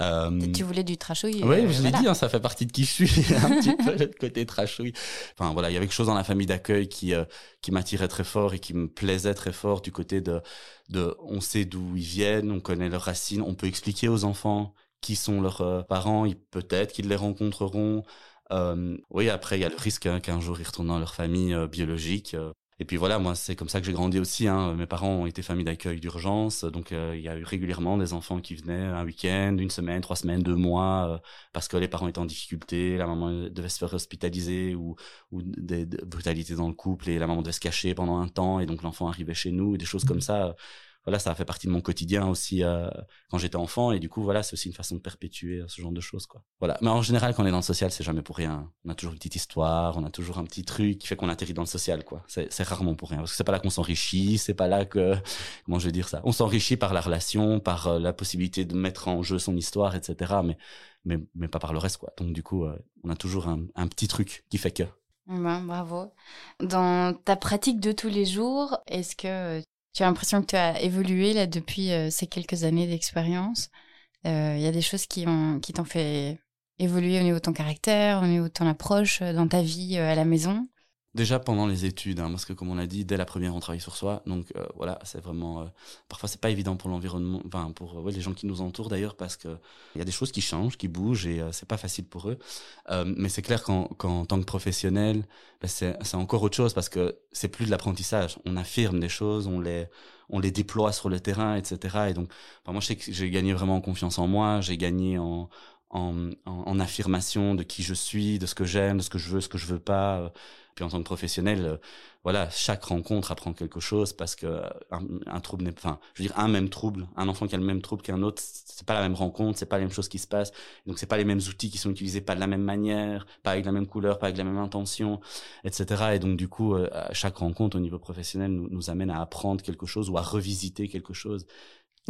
Euh, tu voulais du trashouille Oui, je l'ai dit, hein, ça fait partie de qui je suis, *laughs* un petit peu le côté trashouille. Enfin voilà, il y avait quelque chose dans la famille d'accueil qui qui m'attirait très fort et qui me plaisait très fort du côté de de on sait d'où ils viennent, on connaît leurs racines, on peut expliquer aux enfants qui sont leurs parents, peut-être qu'ils les rencontreront. oui, après il y a le risque hein, qu'un jour ils retournent dans leur famille biologique. Et puis voilà, moi c'est comme ça que j'ai grandi aussi. Hein. Mes parents ont été famille d'accueil d'urgence, donc euh, il y a eu régulièrement des enfants qui venaient un week-end, une semaine, trois semaines, deux mois, euh, parce que les parents étaient en difficulté, la maman devait se faire hospitaliser ou, ou des, brutalités dans le couple et la maman devait se cacher pendant un temps et donc l'enfant arrivait chez nous et des choses comme ça voilà, ça a fait partie de mon quotidien aussi euh, quand j'étais enfant. Et du coup, voilà, c'est aussi une façon de perpétuer euh, ce genre de choses, quoi. Voilà. Mais en général, quand on est dans le social, c'est jamais pour rien. On a toujours une petite histoire, on a toujours un petit truc qui fait qu'on atterrit dans le social, quoi. C'est rarement pour rien. Parce que c'est pas là qu'on s'enrichit, c'est pas là que, *laughs* comment je vais dire ça? On s'enrichit par la relation, par euh, la possibilité de mettre en jeu son histoire, etc. Mais, mais, mais pas par le reste, quoi. Donc, du coup, on a toujours un, un petit truc qui fait que. Bravo. Dans ta pratique de tous les jours, est-ce que tu as l'impression que tu as évolué là depuis euh, ces quelques années d'expérience. Il euh, y a des choses qui ont qui t'ont fait évoluer au niveau de ton caractère, au niveau de ton approche euh, dans ta vie à la maison. Déjà pendant les études, hein, parce que comme on l'a dit, dès la première on travaille sur soi, donc euh, voilà, c'est vraiment. Euh, parfois c'est pas évident pour l'environnement, enfin pour ouais, les gens qui nous entourent d'ailleurs, parce que il y a des choses qui changent, qui bougent et euh, c'est pas facile pour eux. mais c'est clair qu'en tant que professionnel, ben, c'est encore autre chose parce que c'est plus de l'apprentissage. On affirme des choses, on les on les déploie sur le terrain, etc. Et donc, moi je sais que j'ai gagné vraiment en confiance en moi, j'ai gagné en en, en, affirmation de qui je suis, de ce que j'aime, de ce que je veux, ce que je veux pas. Puis en tant que professionnel, euh, voilà, chaque rencontre apprend quelque chose parce que euh, un, trouble n'est, enfin, je veux dire, un même trouble, un enfant qui a le même trouble qu'un autre, c'est pas la même rencontre, c'est pas la même chose qui se passe. Donc c'est pas les mêmes outils qui sont utilisés, pas de la même manière, pas avec la même couleur, pas avec la même intention, etc. Et donc du coup, euh, chaque rencontre au niveau professionnel nous, nous amène à apprendre quelque chose ou à revisiter quelque chose.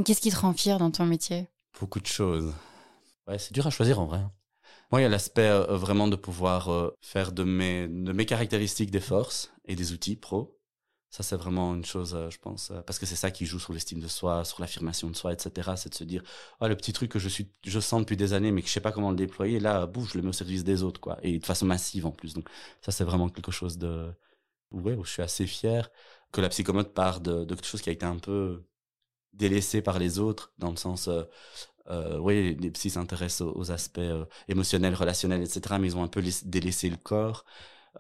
Qu'est-ce qui te rend fier dans ton métier? Beaucoup de choses. Ouais, c'est dur à choisir en vrai. Moi, il y a l'aspect euh, vraiment de pouvoir euh, faire de mes, de mes caractéristiques des forces et des outils pro. Ça, c'est vraiment une chose, euh, je pense, parce que c'est ça qui joue sur l'estime de soi, sur l'affirmation de soi, etc. C'est de se dire, oh, le petit truc que je suis, je sens depuis des années, mais que je sais pas comment le déployer, là, bouf, je le mets au service des autres, quoi. Et de façon massive, en plus. Donc, ça, c'est vraiment quelque chose de, ouais, où je suis assez fier que la psychomote part de, quelque chose qui a été un peu délaissé par les autres, dans le sens, euh, oui, les psys s'intéressent aux, aspects émotionnels, relationnels, etc., mais ils ont un peu délaissé le corps.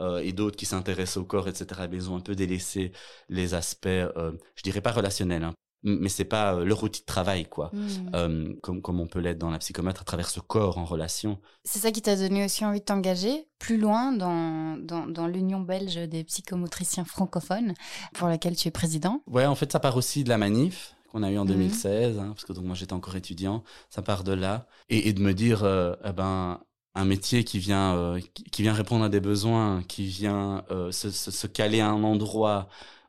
Euh, et d'autres qui s'intéressent au corps, etc. ils ont un peu délaissé les aspects, euh, je dirais pas relationnels, hein, mais c'est pas euh, leur outil de travail, quoi, mmh. comme, comme on peut l'être dans la psychomètre à travers ce corps en relation. C'est ça qui t'a donné aussi envie de t'engager plus loin dans, dans, dans l'Union belge des psychomotriciens francophones, pour laquelle tu es président? Ouais, en fait, ça part aussi de la manif qu'on a eu en 2016, mmh. hein, parce que donc moi j'étais encore étudiant, ça part de là, et, et de me dire, eh ben, un métier qui vient euh, qui vient répondre à des besoins, qui vient euh, se, se, caler à un endroit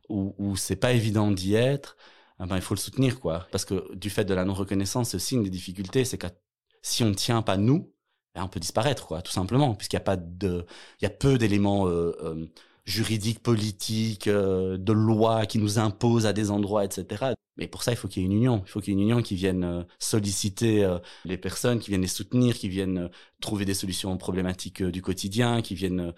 où, où c'est pas évident d'y être, eh ben il faut le soutenir quoi. Parce que du fait de la non reconnaissance, c'est aussi une des difficultés, c'est que si on ne tient pas nous, ben, on peut disparaître quoi, tout simplement, puisqu'il y a pas de, il y a peu d'éléments euh, juridiques, politiques, de loi qui nous imposent à des endroits, etc. Mais pour ça, il faut qu'il y ait une union. Il faut qu'il y ait une union qui vienne euh, solliciter euh, les personnes, qui viennent les soutenir, qui viennent euh, trouver des solutions aux problématiques du quotidien, qui viennent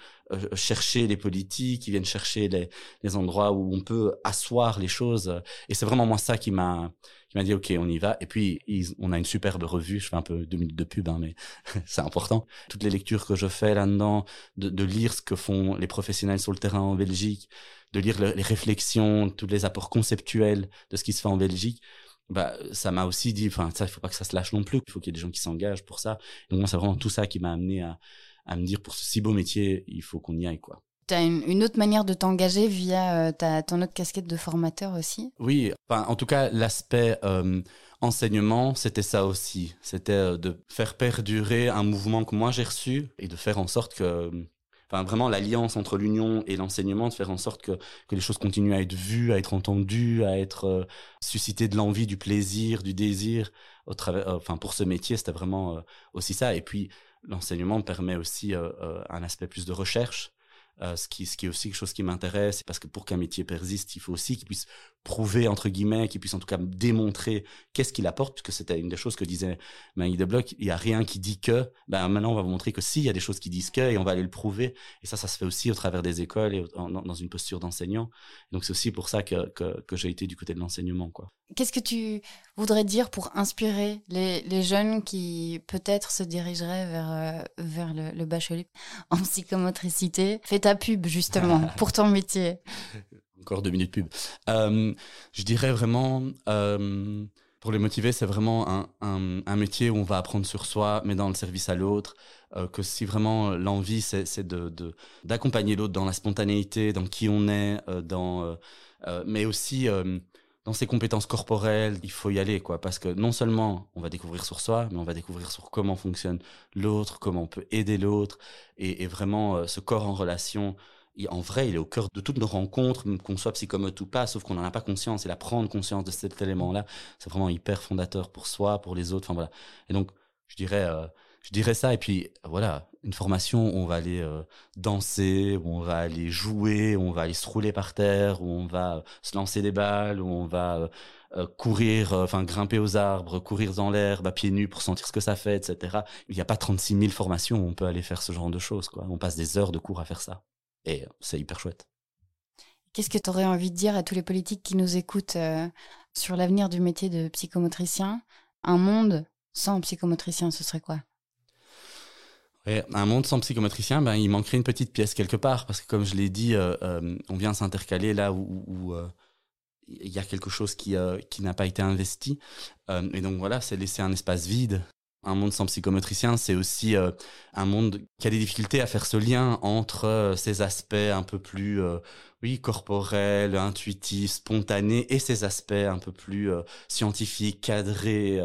chercher les politiques, qui viennent chercher les, les endroits où on peut asseoir les choses. Et c'est vraiment moi ça qui m'a qui m'a dit ok on y va. Et puis on a une superbe revue. Je fais un peu deux minutes de pub, hein, mais *laughs* c'est important. Toutes les lectures que je fais là-dedans, de, de lire ce que font les professionnels sur le terrain en Belgique, de lire les réflexions, tous les apports conceptuels de ce qui se fait en Belgique, bah ça m'a aussi dit, enfin ça, il faut pas que ça se lâche non plus. Il faut qu'il y ait des gens qui s'engagent pour ça. Donc moi, c'est vraiment tout ça qui m'a amené à, à me dire pour ce si beau métier, il faut qu'on y aille quoi. Tu as une, autre manière de t'engager via euh, ta, ton autre casquette de formateur aussi? Oui, enfin, en tout cas, l'aspect euh, enseignement, c'était ça aussi. C'était euh, de faire perdurer un mouvement que moi j'ai reçu et de faire en sorte que enfin vraiment l'alliance entre l'union et l'enseignement, de faire en sorte que, que les choses continuent à être vues, à être entendues, à être euh, susciter de l'envie, du plaisir, du désir au travers, euh, enfin pour ce métier, c'était vraiment euh, aussi ça. Et puis l'enseignement permet aussi un aspect plus de recherche. ce qui est aussi quelque chose qui m'intéresse, parce que pour qu'un métier persiste, il faut aussi qu'il puisse prouver entre guillemets, qui puisse en tout cas démontrer qu'est-ce qu'il apporte, puisque c'était une des choses que disait Marie de Bloch. Il y a rien qui dit que. Ben maintenant, on va vous montrer que si, il y a des choses qui disent que, et on va aller le prouver. Et ça, ça se fait aussi au travers des écoles et dans une posture d'enseignant. Donc c'est aussi pour ça que, que, que j'ai été du côté de l'enseignement, quoi. Qu'est-ce que tu voudrais dire pour inspirer les, les jeunes qui peut-être se dirigeraient vers, euh, vers le, le bachelier en psychomotricité? Fais ta pub justement *laughs* pour ton métier. Encore deux minutes pub. Euh, je dirais vraiment, euh, pour les motiver, c'est vraiment un, un, métier où on va apprendre sur soi, mais dans le service à l'autre. Euh, que si vraiment l'envie, c'est de d'accompagner l'autre dans la spontanéité, dans qui on est, dans, mais aussi dans ses compétences corporelles, il faut y aller, quoi, parce que non seulement on va découvrir sur soi, mais on va découvrir sur comment fonctionne l'autre, comment on peut aider l'autre, et, vraiment ce corps en relation en vrai, il est au cœur de toutes nos rencontres, qu'on soit psychomote ou pas, sauf qu'on n'en a pas conscience. Et la prendre conscience de cet élément-là, c'est vraiment hyper fondateur pour soi, pour les autres. Enfin voilà. Et donc, je dirais, euh, je dirais ça. Et puis voilà, une formation où on va aller euh, danser, où on va aller jouer, où on va aller se rouler par terre, où on va euh, se lancer des balles, où on va courir, enfin grimper aux arbres, courir dans l'herbe à pieds nus pour sentir ce que ça fait, etc. Il n'y a pas 36 000 formations où on peut aller faire ce genre de choses. On passe des heures de cours à faire ça. Et c'est hyper chouette. Qu'est-ce que tu aurais envie de dire à tous les politiques qui nous écoutent euh, sur l'avenir du métier de psychomotricien? Un monde sans psychomotricien, ce serait quoi? Un monde sans psychomotricien, ben, il manquerait une petite pièce quelque part, parce que comme je l'ai dit, euh, euh, on vient s'intercaler là où, il y a quelque chose qui, qui n'a pas été investi. et donc voilà, c'est laisser un espace vide un monde sans psychomotricien, c'est aussi euh, un monde qui a des difficultés à faire ce lien entre euh, ces aspects un peu plus, euh, oui, corporels, intuitifs, spontanés, et ces aspects un peu plus scientifiques, cadrés,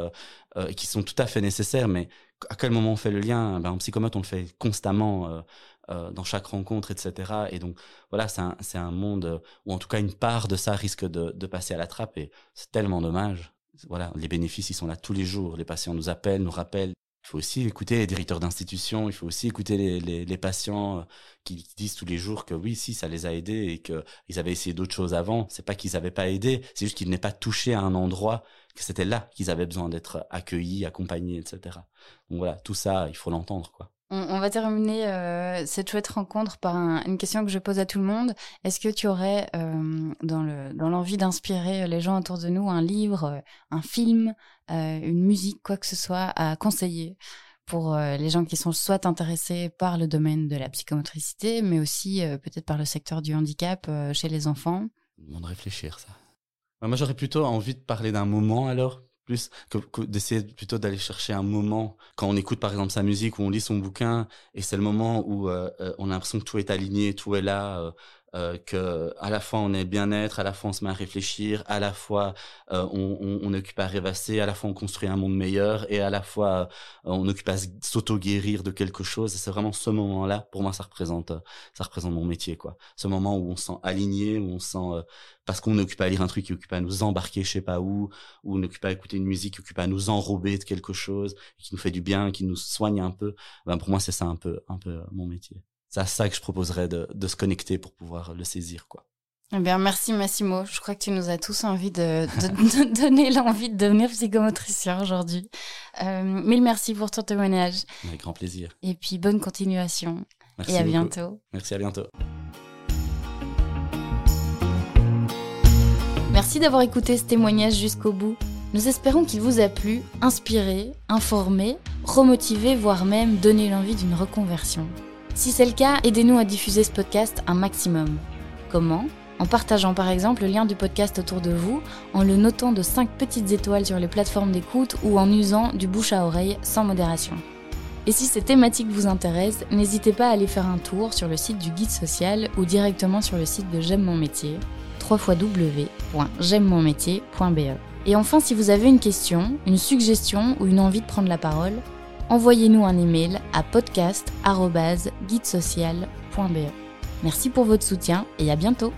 qui sont tout à fait nécessaires. Mais à quel moment on fait le lien? Ben, En psychomote, on le fait constamment. dans chaque rencontre, etc. Et donc voilà, c'est un, un, monde où en tout cas une part de ça risque de, de passer à la trappe et c'est tellement dommage voilà, les bénéfices, ils sont là tous les jours. Les patients nous appellent, nous rappellent. il faut aussi écouter les directeurs d'institutions, il faut aussi écouter les, les, les patients euh, qui disent tous les jours que oui, si, ça les a aidés et qu'ils avaient essayé d'autres choses avant. C'est pas qu'ils n'avaient pas aidé, c'est juste qu'ils n'aient pas touché à un endroit, que c'était là qu'ils avaient besoin d'être accueillis, accompagnés, etc. Donc voilà, tout ça, il faut l'entendre, quoi. On, va terminer euh, cette chouette rencontre par une question que je pose à tout le monde. Est-ce que tu aurais, euh, dans l'envie d'inspirer les gens autour de nous, un livre, un film, euh, une musique, quoi que ce soit, à conseiller pour les gens qui sont soit intéressés par le domaine de la psychomotricité, mais aussi peut-être par le secteur du handicap chez les enfants? On de réfléchir, ça. Moi, j'aurais plutôt envie de parler d'un moment alors plus que, d'essayer plutôt d'aller chercher un moment quand on écoute par exemple sa musique ou on lit son bouquin et c'est le moment où euh, euh, on a l'impression que tout est aligné, tout est là, euh, euh, que à la fois on est bien-être, à la fois on se met à réfléchir, à la fois euh, on, on, on, occupe à rêvasser, à la fois on construit un monde meilleur et à la fois euh, on occupe à s'auto-guérir de quelque chose. C'est vraiment ce moment-là, pour moi, ça représente, ça représente mon métier, quoi. Ce moment où on se sent aligné, où on se sent parce qu'on occupe à lire un truc qui occupe à nous embarquer, je sais pas où, ou on occupe à écouter une musique qui occupe à nous enrober de quelque chose, qui nous fait du bien, qui nous soigne un peu. Ben pour moi, c'est ça un peu, un peu mon métier c'est à ça que je proposerais de, se connecter pour pouvoir le saisir, quoi. Eh bien, merci Massimo. Je crois que tu nous as tous envie de, *laughs* de, donner l'envie de devenir psychomotricien aujourd'hui. Euh, mille merci pour ton témoignage. Avec grand plaisir. Et puis, bonne continuation. Merci et à beaucoup. bientôt. Merci, à bientôt. Merci d'avoir écouté ce témoignage jusqu'au bout. Nous espérons qu'il vous a plu, inspiré, informé, remotivé, voire même donné l'envie d'une reconversion. Si c'est le cas, aidez-nous à diffuser ce podcast un maximum. Comment? En partageant par exemple le lien du podcast autour de vous, en le notant de 5 petites étoiles sur les plateformes d'écoute ou en usant du bouche à oreille sans modération. Et si ces thématiques vous intéressent, n'hésitez pas à aller faire un tour sur le site du guide social ou directement sur le site de J'aime mon métier, www.j'aime-mon-métier.be. Et enfin, si vous avez une question, une suggestion ou une envie de prendre la parole, envoyez-nous un email à podcast.guidesocial.be. Merci pour votre soutien et à bientôt